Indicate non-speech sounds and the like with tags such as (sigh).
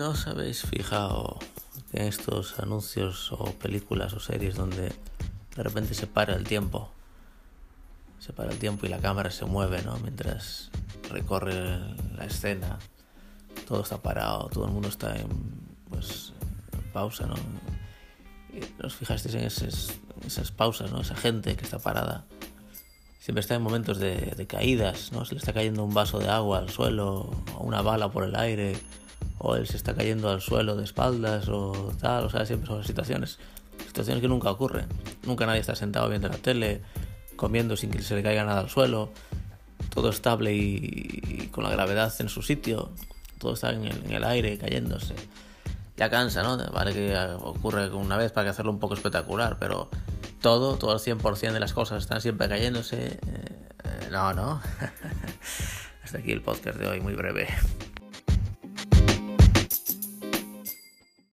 ¿No os habéis fijado en estos anuncios o películas o series donde de repente se para el tiempo? Se para el tiempo y la cámara se mueve, ¿no? Mientras recorre la escena. Todo está parado, todo el mundo está en, pues, pausa, ¿no? Y os fijasteis en esas, pausas, ¿no? Esa gente que está parada siempre está en momentos de, de, caídas, ¿no? Se le está cayendo un vaso de agua al suelo, o una bala por el aire, o él se está cayendo al suelo de espaldas o tal, o sea, siempre son situaciones, situaciones que nunca ocurren. Nunca nadie está sentado viendo la tele, comiendo sin que se le caiga nada al suelo, todo estable y, y con la gravedad en su sitio, todo está en el, en el, aire cayéndose. Ya cansa, ¿no? Vale que ocurre una vez para que hacerlo un poco espectacular, pero todo, todo el 100% de las cosas están siempre cayéndose. Eh, no, no. (laughs) Hasta aquí el podcast de hoy, muy breve.